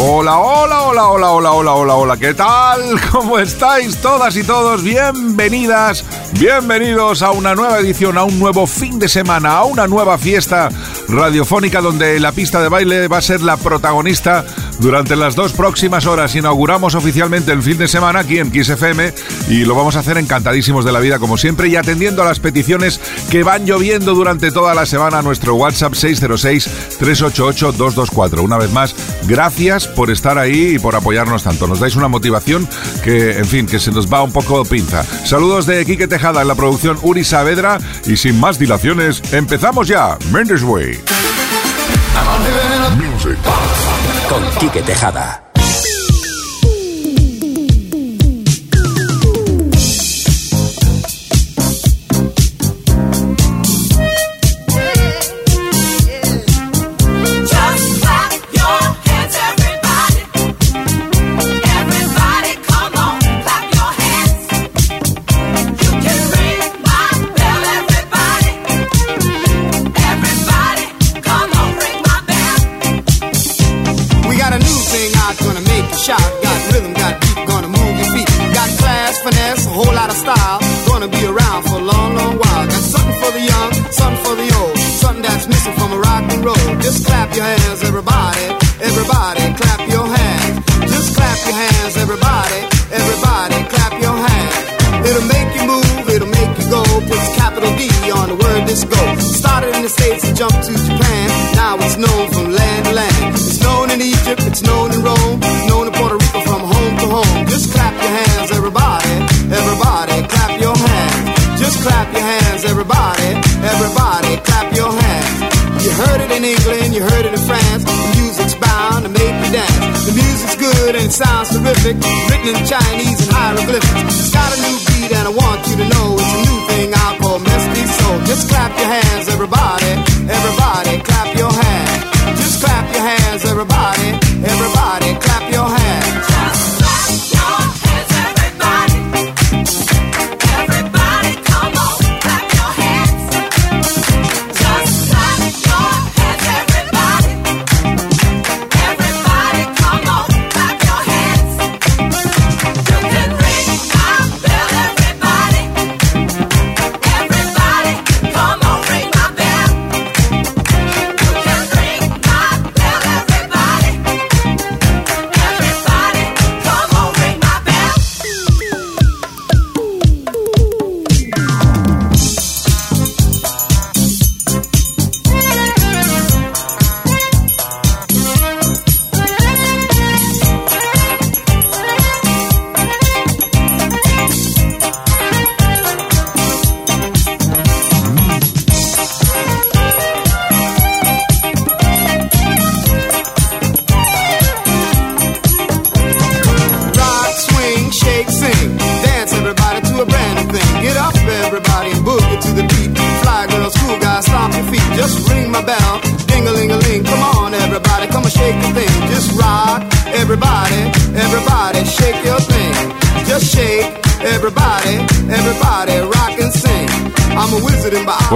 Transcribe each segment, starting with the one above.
Hola, hola, hola, hola, hola, hola, hola, hola, ¿qué tal? ¿Cómo estáis todas y todos? Bienvenidas, bienvenidos a una nueva edición, a un nuevo fin de semana, a una nueva fiesta radiofónica donde la pista de baile va a ser la protagonista durante las dos próximas horas. Inauguramos oficialmente el fin de semana aquí en Kiss FM y lo vamos a hacer encantadísimos de la vida como siempre y atendiendo a las peticiones que van lloviendo durante toda la semana a nuestro WhatsApp 606-388-224. Una vez más, gracias por estar ahí y por apoyarnos tanto. Nos dais una motivación que, en fin, que se nos va un poco pinza. Saludos de Quique Tejada en la producción Uri Saavedra y sin más dilaciones, empezamos ya. Mendes Way. Con Quique Tejada. something that's missing from a rock and roll. Just clap your hands, everybody, everybody, clap your hands. Just clap your hands, everybody, everybody, clap your hands. It'll make you move, it'll make you go. Puts capital D on the word disco. Started in the States and jumped to Japan. Now it's known from in England, you heard it in France. The music's bound to make you dance. The music's good and it sounds terrific. Written in Chinese and hieroglyphics. It's got a new beat and I want you to know it's a new thing I call Misty Soul. Just clap your hands, everybody. Everybody, clap your hands. Just clap your hands, everybody. Everybody.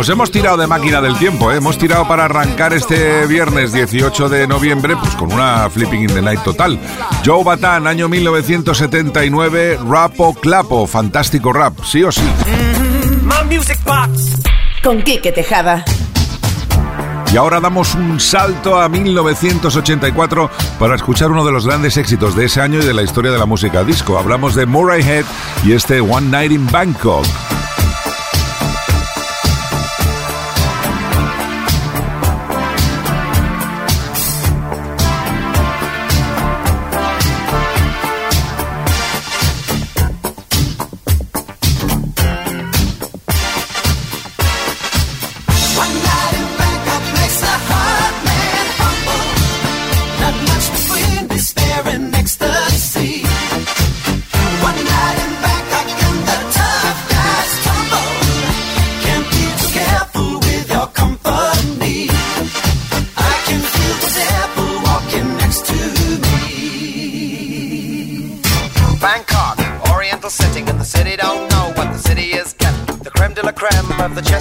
Pues hemos tirado de máquina del tiempo, ¿eh? hemos tirado para arrancar este viernes 18 de noviembre pues con una Flipping in the Night total. Joe Batan, año 1979, Rapo Clapo, fantástico rap, sí o sí. Con Quique Tejada. Y ahora damos un salto a 1984 para escuchar uno de los grandes éxitos de ese año y de la historia de la música disco. Hablamos de Murray Head y este One Night in Bangkok.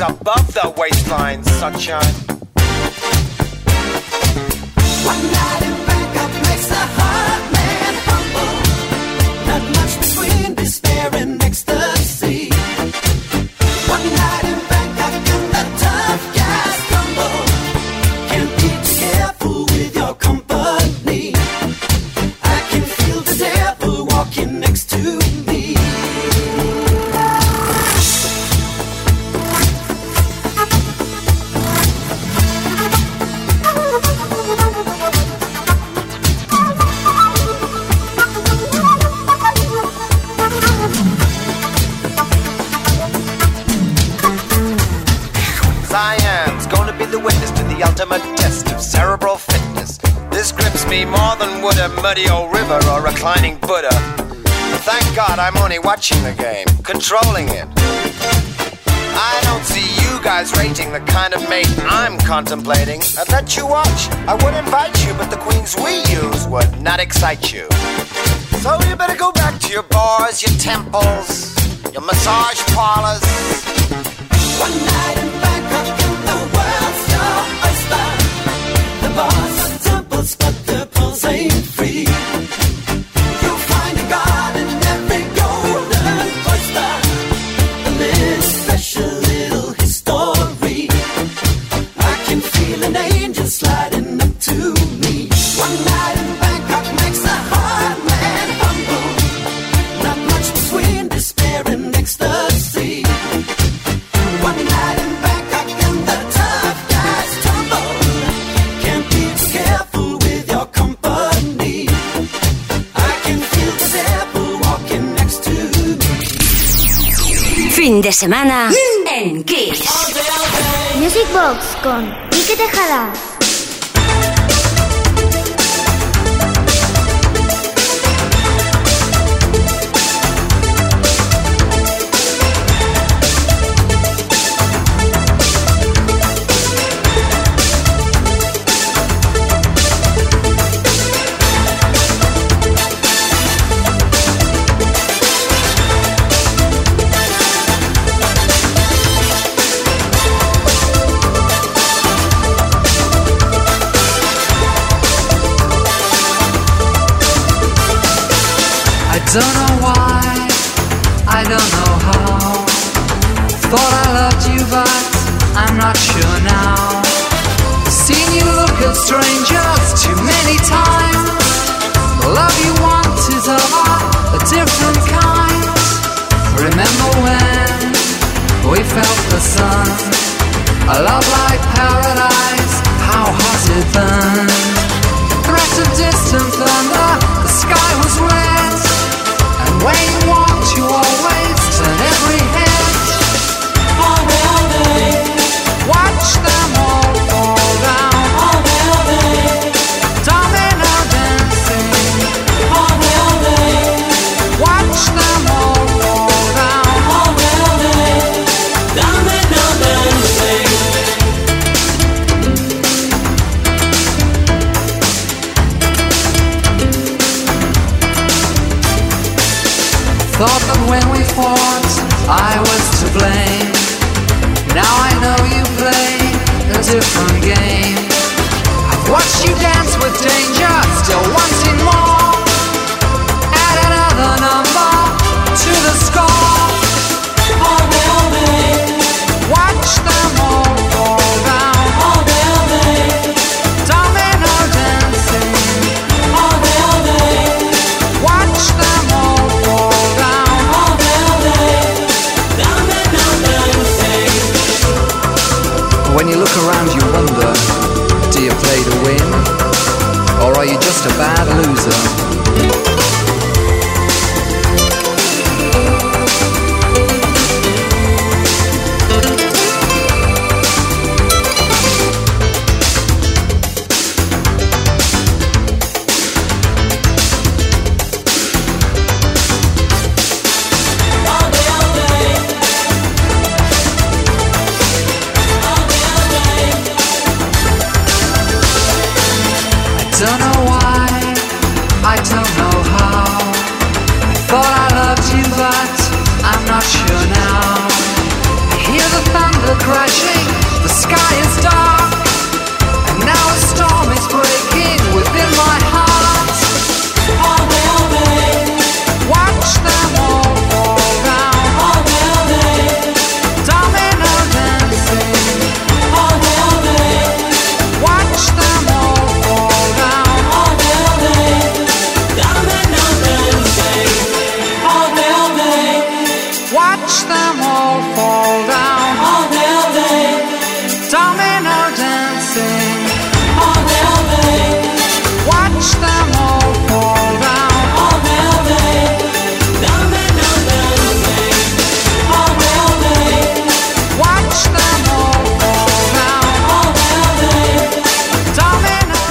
above the waistline, sunshine. Muddy old river or reclining Buddha. Thank God I'm only watching the game, controlling it. I don't see you guys rating the kind of mate I'm contemplating. I'd let you watch. I would invite you, but the queens we use would not excite you. So you better go back to your bars, your temples, your massage parlors. One night in Bangkok and the world's your oyster. The bars Fin de semana en Kiss. Music Box con Ike Tejada. Don't know why, I don't know how. Thought I loved you, but I'm not sure now. Seen you look at strangers too many times. The love you want is of a different kind. Remember when we felt the sun? A love like paradise, how hot it burned. Threat of distant thunder, And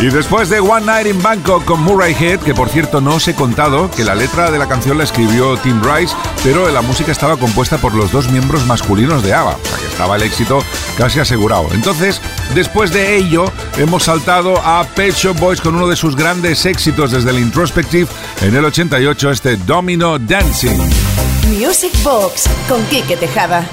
Y después de One Night in Bangkok con Murray Head, que por cierto no os he contado que la letra de la canción la escribió Tim Rice, pero la música estaba compuesta por los dos miembros masculinos de ABBA, o sea que estaba el éxito casi asegurado. Entonces, después de ello, hemos saltado a Pet Shop Boys con uno de sus grandes éxitos desde el Introspective en el 88, este Domino Dancing. Music Box con Kike Tejada.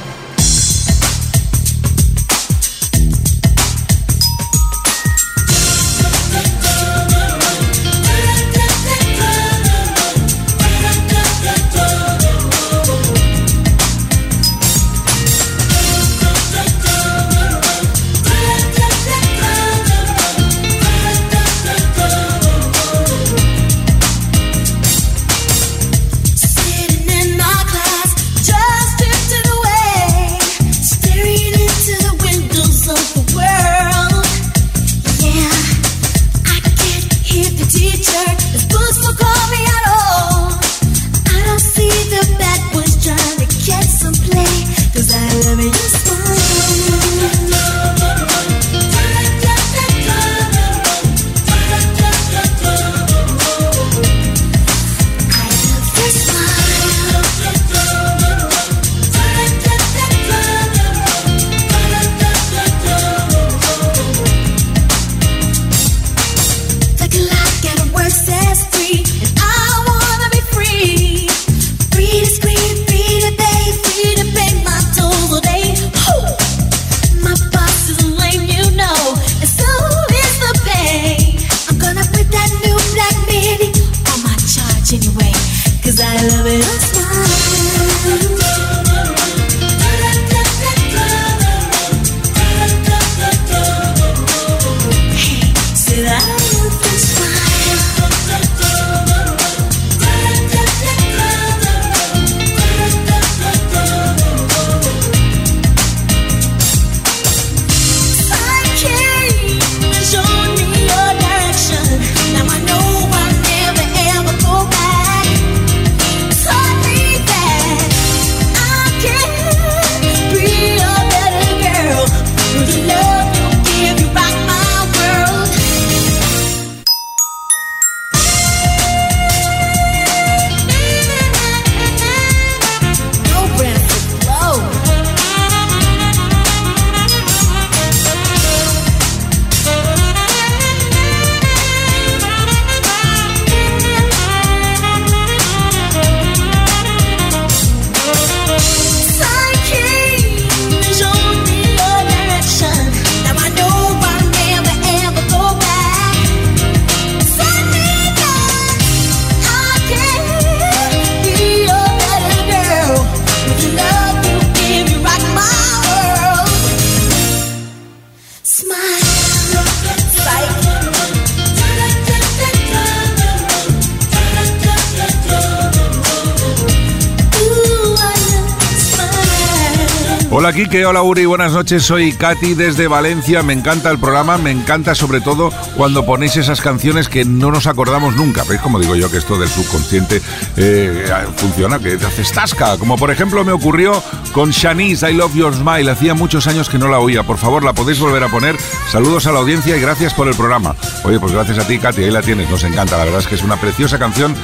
Hola hola Uri, buenas noches, soy Katy desde Valencia, me encanta el programa, me encanta sobre todo cuando ponéis esas canciones que no nos acordamos nunca, veis como digo yo que esto del subconsciente eh, funciona, que te haces tasca, como por ejemplo me ocurrió con Shanice, I Love Your Smile, hacía muchos años que no la oía, por favor la podéis volver a poner, saludos a la audiencia y gracias por el programa. Oye, pues gracias a ti Katy, ahí la tienes, nos encanta, la verdad es que es una preciosa canción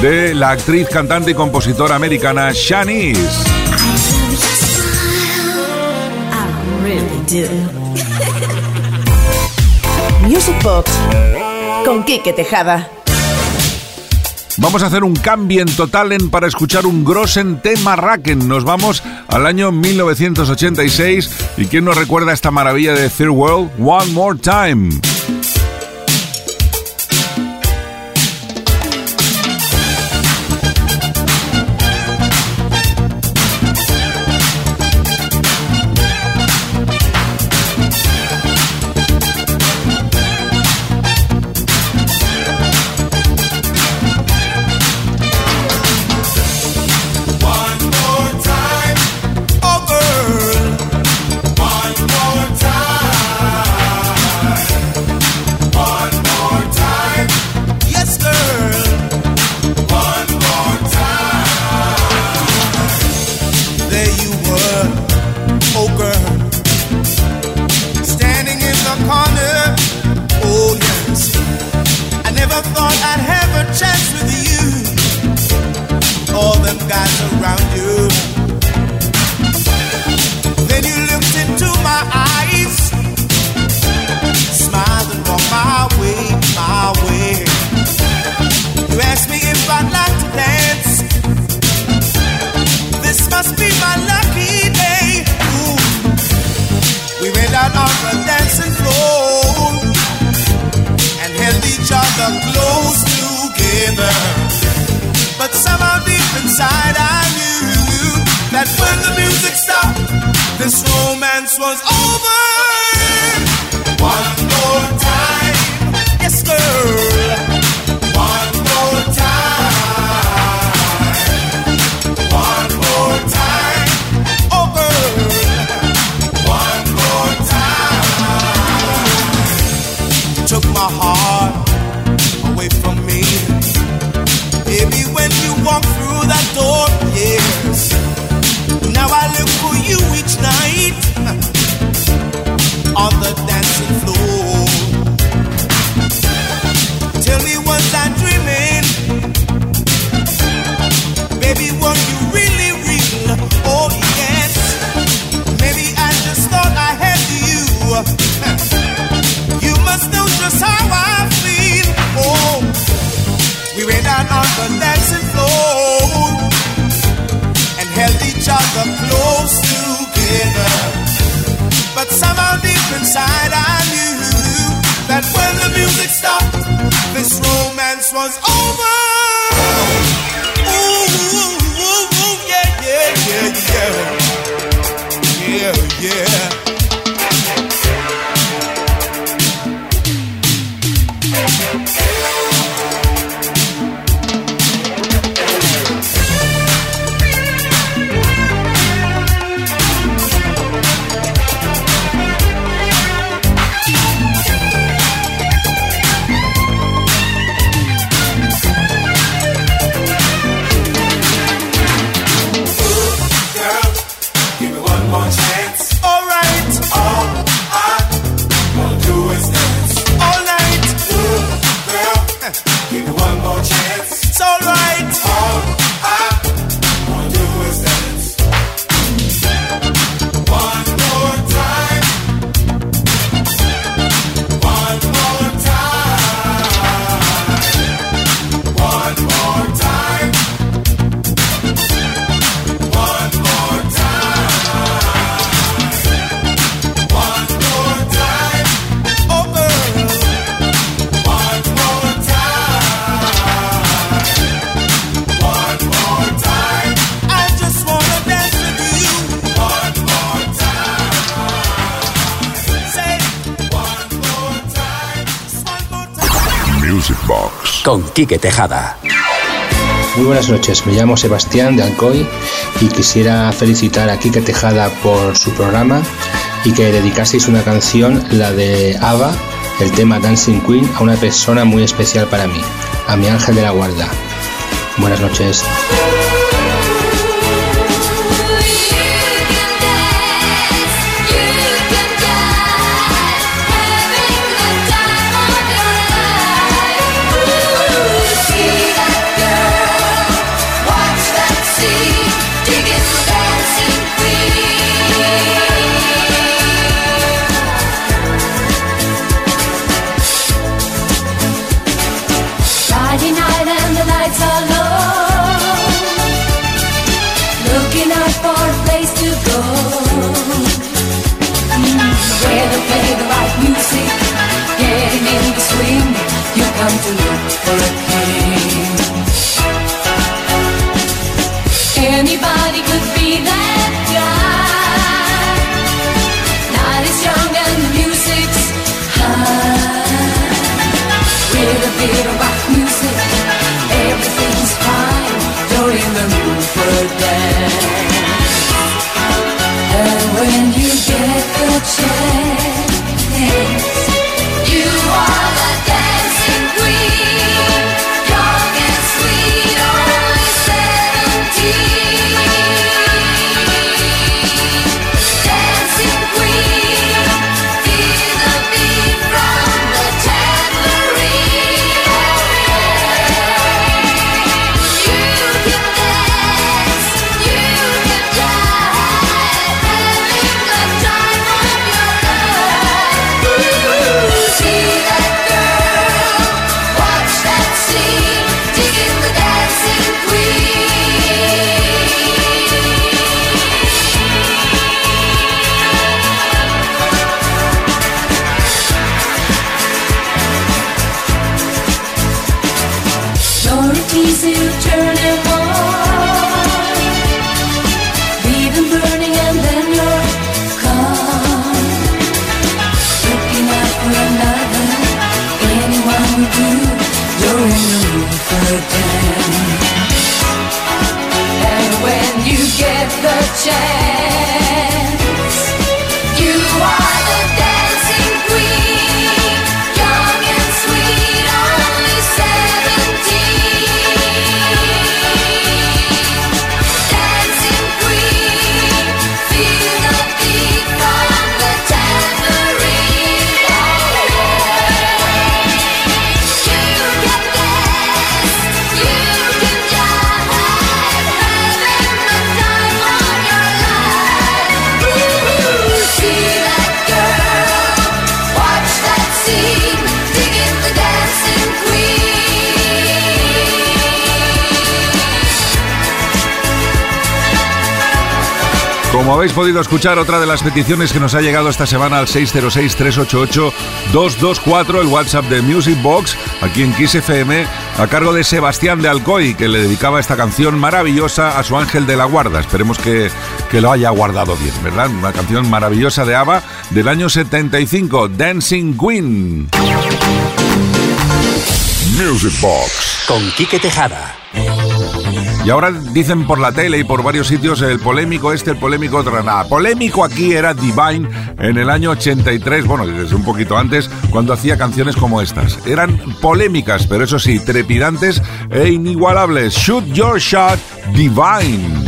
de la actriz, cantante y compositora americana Shanice. Music Box con Quique Tejada. Vamos a hacer un cambio en Totalen para escuchar un Grossen tema Racken. Nos vamos al año 1986 y quién nos recuerda esta maravilla de Third World One More Time. con Quique Tejada. Muy buenas noches, me llamo Sebastián de Alcoy y quisiera felicitar a Quique Tejada por su programa y que dedicaseis una canción, la de Ava, el tema Dancing Queen, a una persona muy especial para mí, a mi ángel de la guarda. Buenas noches. Habéis podido escuchar, otra de las peticiones que nos ha llegado esta semana al 606-388-224, el WhatsApp de Music Box, aquí en Kiss FM, a cargo de Sebastián de Alcoy, que le dedicaba esta canción maravillosa a su ángel de la guarda. Esperemos que, que lo haya guardado bien, ¿verdad? Una canción maravillosa de ABBA del año 75, Dancing Queen. Music Box. Con Quique Tejada. Y ahora dicen por la tele y por varios sitios el polémico este, el polémico otro. Nada, polémico aquí era Divine en el año 83, bueno, desde un poquito antes, cuando hacía canciones como estas. Eran polémicas, pero eso sí, trepidantes e inigualables. Shoot Your Shot, Divine.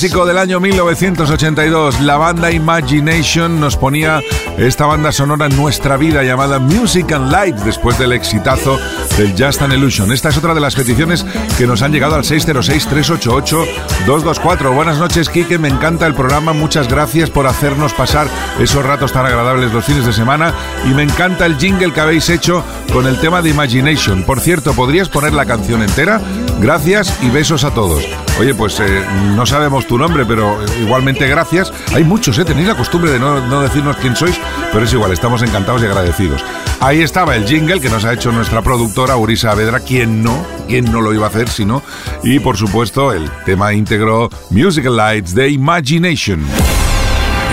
Clásico del año 1982. La banda Imagination nos ponía esta banda sonora en nuestra vida llamada Music and Light después del exitazo del Just an Illusion. Esta es otra de las peticiones que nos han llegado al 606-388-224. Buenas noches, Kike. Me encanta el programa. Muchas gracias por hacernos pasar esos ratos tan agradables los fines de semana. Y me encanta el jingle que habéis hecho con el tema de Imagination. Por cierto, ¿podrías poner la canción entera? Gracias y besos a todos. Oye, pues eh, no sabemos tu nombre, pero igualmente gracias. Hay muchos, ¿eh? Tenéis la costumbre de no, no decirnos quién sois, pero es igual, estamos encantados y agradecidos. Ahí estaba el jingle que nos ha hecho nuestra productora Urisa Vedra, quien no, quien no lo iba a hacer, sino, y por supuesto el tema íntegro Musical Lights de Imagination.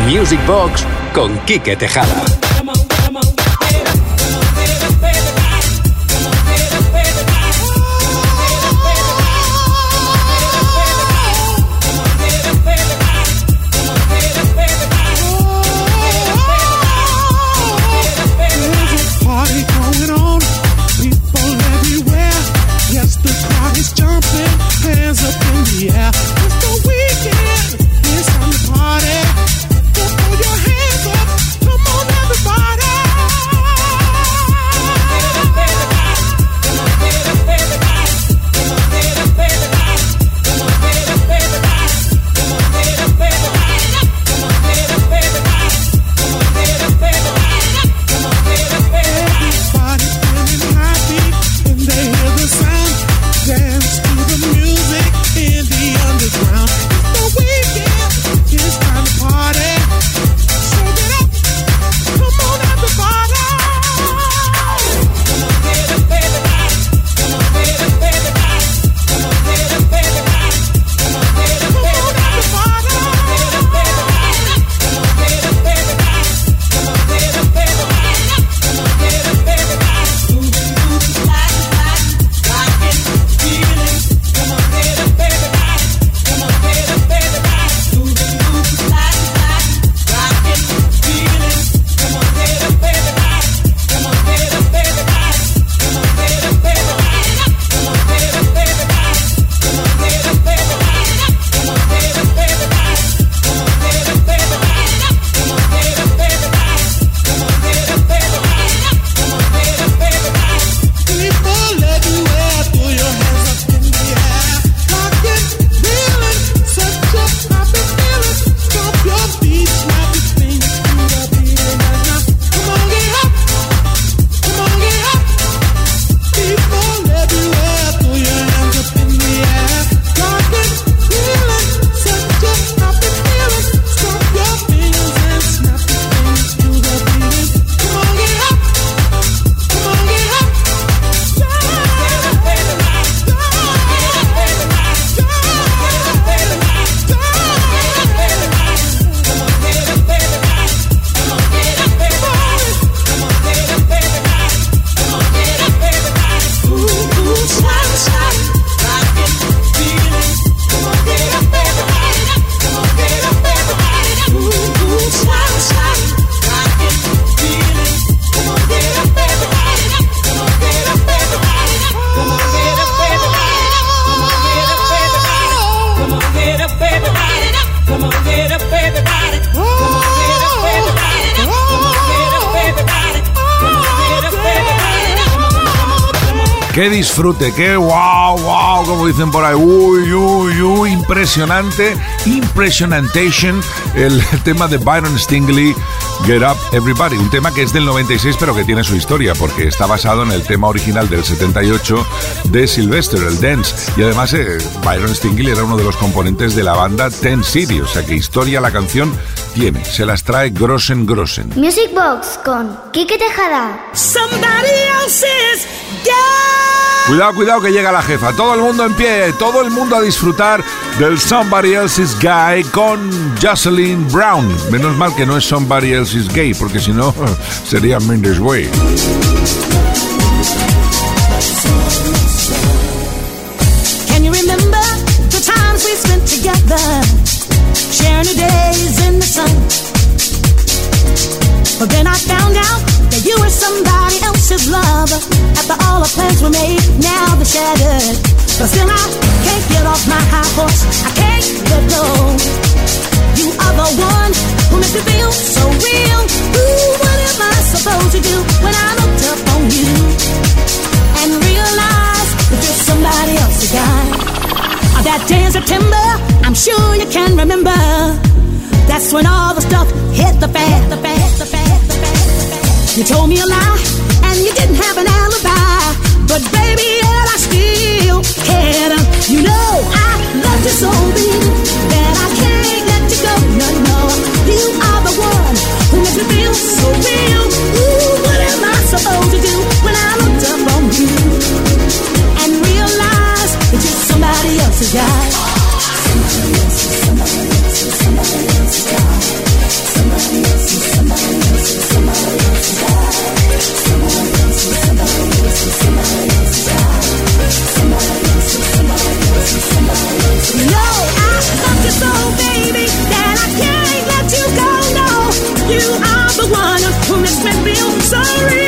Music Box con Quique Tejada. Disfrute, qué wow, wow, como dicen por ahí, uy, uy, uy, impresionante, impressionantation, el tema de Byron Stingley, Get Up Everybody, un tema que es del 96 pero que tiene su historia porque está basado en el tema original del 78 de Sylvester, el Dance, y además eh, Byron Stingley era uno de los componentes de la banda Ten City, o sea que historia la canción tiene, se las trae Grossen Grossen. Music Box con Quique Tejada. Somebody else's Cuidado, cuidado que llega la jefa. Todo el mundo en pie, todo el mundo a disfrutar del Somebody Else's Guy con Jocelyn Brown. Menos mal que no es Somebody Else's Gay, porque si no sería Mendes Way. Sharing. But then I found out you were somebody else's love. After all the plans were made, now they're shattered. But still I can't get off my high horse. I can't let go. You are the one who makes me feel so real. Ooh, what am I supposed to do when I looked up on you and realize that you're somebody else's guy? That day in September, I'm sure you can remember. That's when all the stuff hit the fan, the fan, the fan. You told me a lie, and you didn't have an alibi. But baby, yet I still cared. You know I love you so deep that I can't let you go. No, no, you are the one who makes me feel so real. Ooh, what am I supposed to do when I looked up on you and realize that you're somebody else's guy? Somebody else's, somebody else's, you are the one who makes me feel so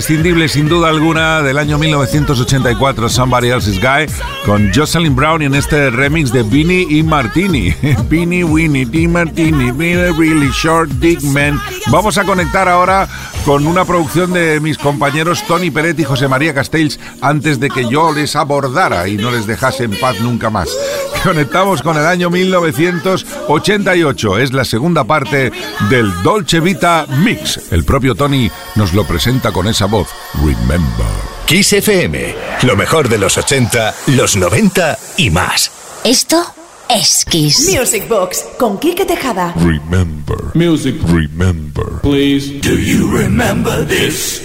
imprescindible sin duda alguna del año 1984, Somebody Else's Guy, con Jocelyn Brown en este remix de Beanie y Martini. Beanie, Winnie, T. Martini, Beanie, Really Short, Dick Man. Vamos a conectar ahora con una producción de mis compañeros Tony Peret y José María Castells antes de que yo les abordara y no les dejase en paz nunca más. Conectamos con el año 1988. Es la segunda parte del Dolce Vita Mix. El propio Tony nos lo presenta con esa voz. Remember. Kiss FM, lo mejor de los 80, los 90 y más. Esto es Kiss. Music Box con Quique Tejada. Remember. Music, Remember. please. Do you remember this?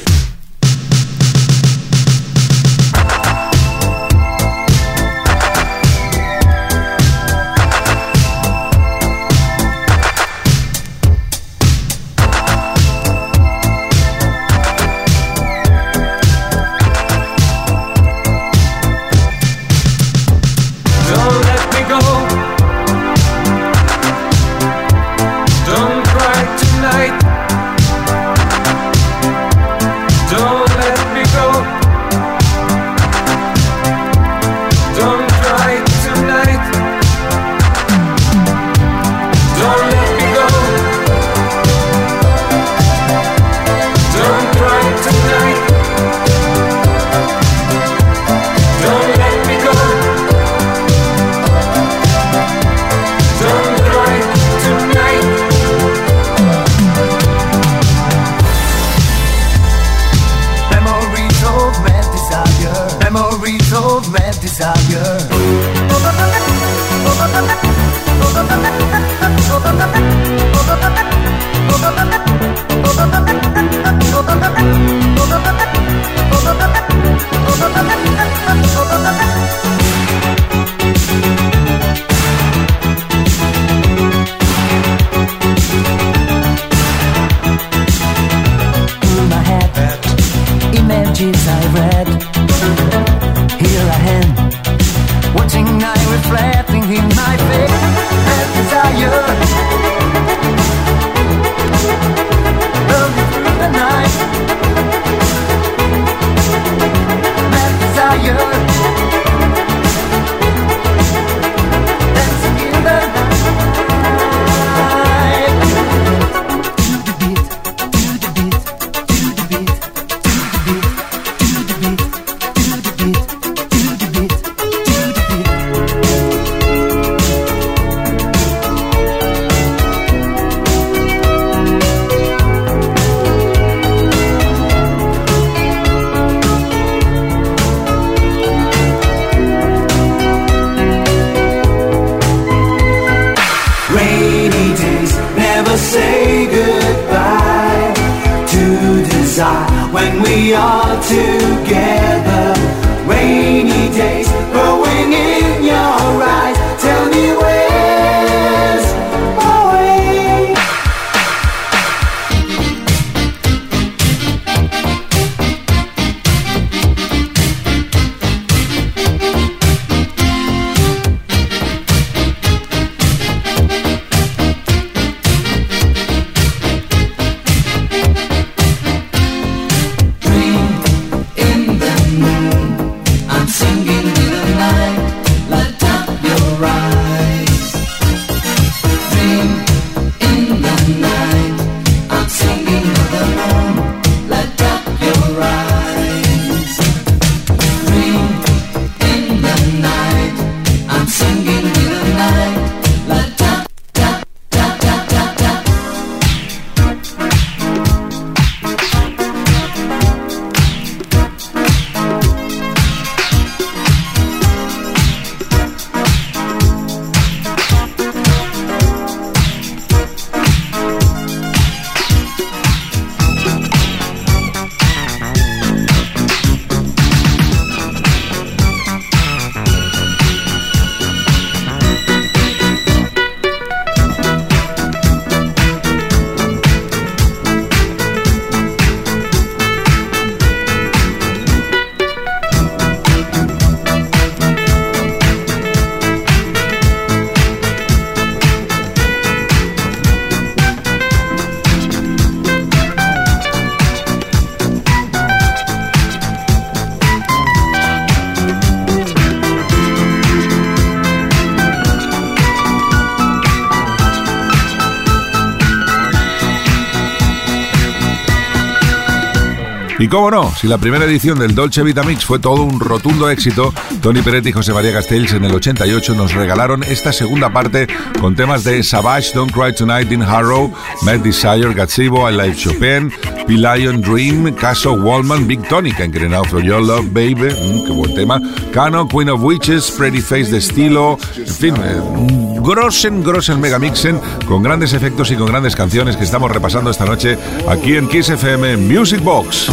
Y cómo no, si la primera edición del Dolce Vita Mix fue todo un rotundo éxito, Tony Peretti y José María Castells en el 88 nos regalaron esta segunda parte con temas de Savage, Don't Cry Tonight, in Harrow, Mad Desire, Gazebo, I Like Chopin, P-Lion Dream, Caso Wallman, Big Tonic, Encrenado for Your Love, Baby, mm, qué buen tema, Cano, Queen of Witches, Pretty Face de estilo, en fin, eh, un grossen, grossen megamixen con grandes efectos y con grandes canciones que estamos repasando esta noche aquí en Kiss FM Music Box.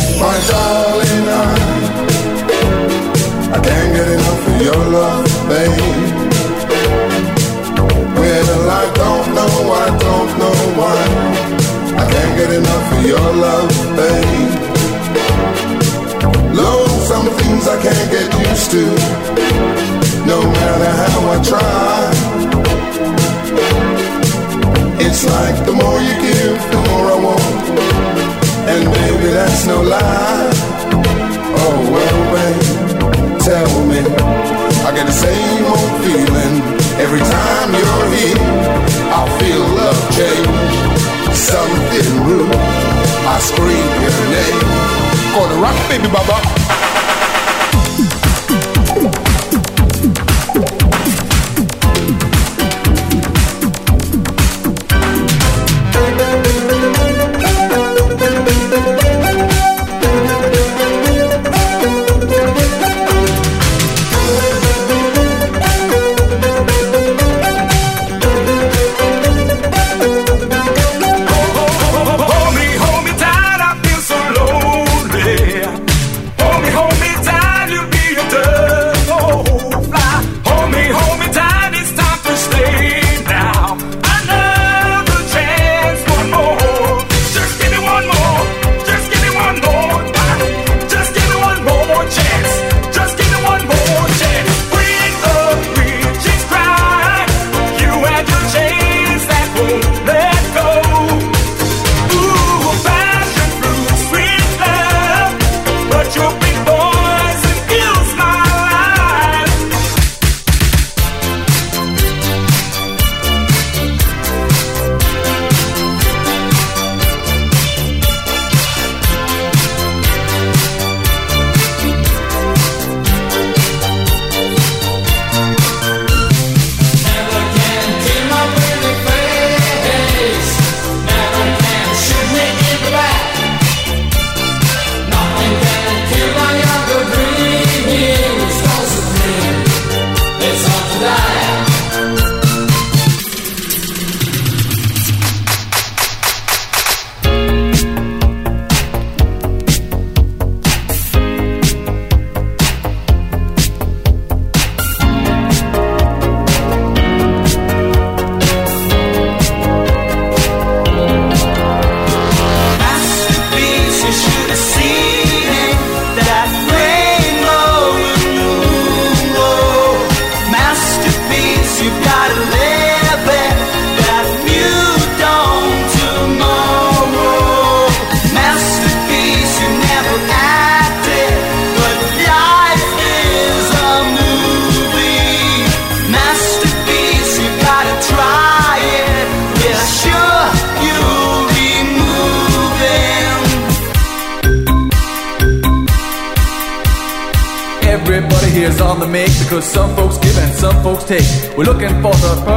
Your love, babe. Well, I don't know, I don't know why. I can't get enough of your love, babe. Lord, some things I can't get used to, no matter how I try. It's like the more you give, the more I want. And baby, that's no lie. I get the same old feeling every time you're here. I feel love change, something rude. I scream your name. Gonna rock, baby, baba.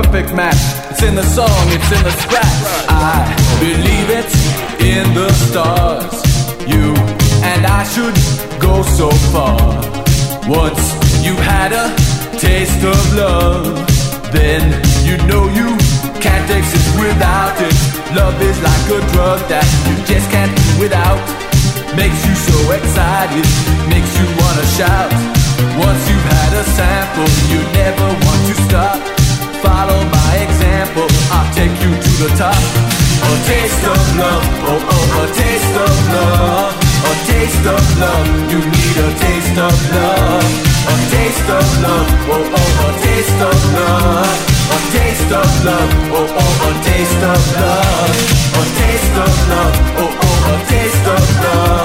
Perfect match. It's in the song, it's in the scratch. I believe it in the stars. You and I should go so far. Once you've had a taste of love, then you know you can't exist without it. Love is like a drug that you just can't do without. Makes you so excited, makes you wanna shout. Once you've had a sample, you never want to stop. Follow my example, I'll take you to the top. A taste of love, oh oh, a taste of love. A taste of love, you need a taste of love. A taste of love, oh oh, a taste of love. A taste of love, oh oh, a taste of love. A taste of love, oh oh, a taste of love.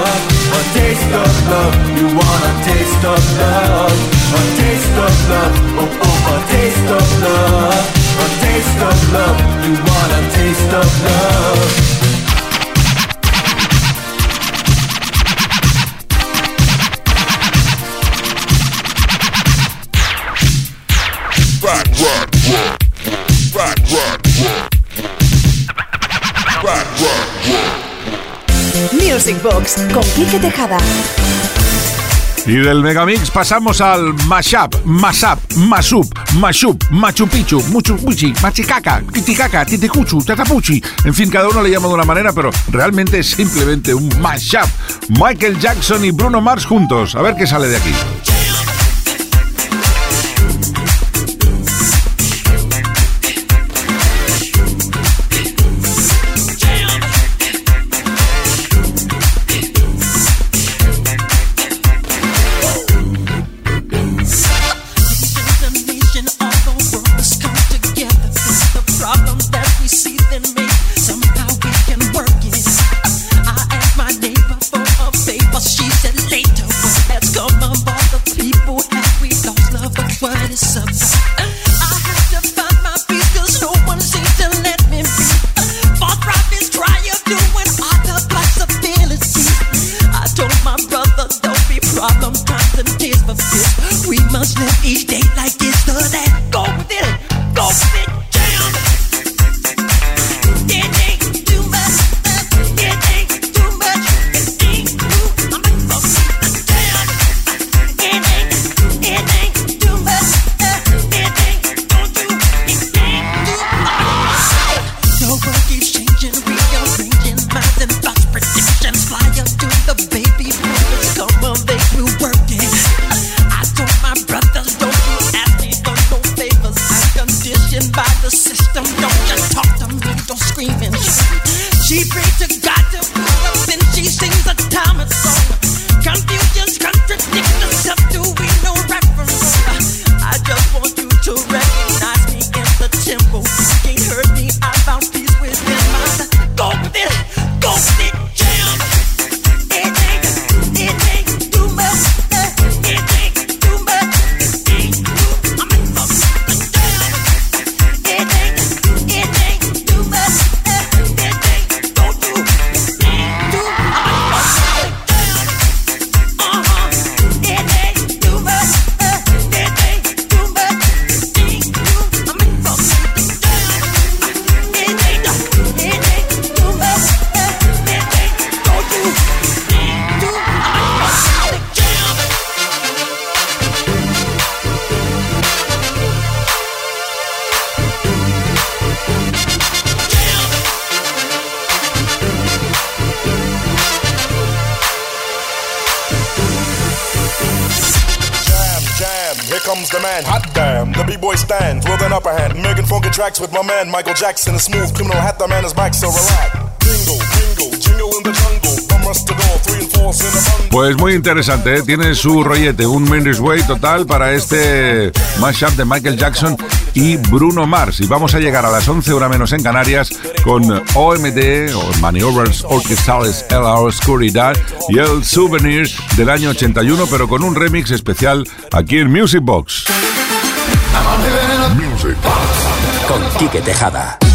Taste of love, you want a taste of love. A taste of love, oh oh, a taste of love. A taste of love, you want a taste of love. Rock, rock. Music Box con Quique Tejada. Y del Megamix pasamos al Mashup, Mashup, Masup, Mashup, Machu Picchu, Muchupuchi, Machicaca, Titicaca, Titicuchu, Tatapuchi. En fin, cada uno le llama de una manera, pero realmente es simplemente un Mashup. Michael Jackson y Bruno Mars juntos. A ver qué sale de aquí. With my man Michael Jackson. A smooth criminal hat, the man is back, so relax. Pues muy interesante, ¿eh? tiene su rollete, un Mendes Way total para este mashup de Michael Jackson y Bruno Mars. Y vamos a llegar a las 11 horas menos en Canarias con OMD o Maniobras Orquestales en la Oscuridad y el Souvenirs del año 81, pero con un remix especial aquí en Music Box. Con Quique Tejada.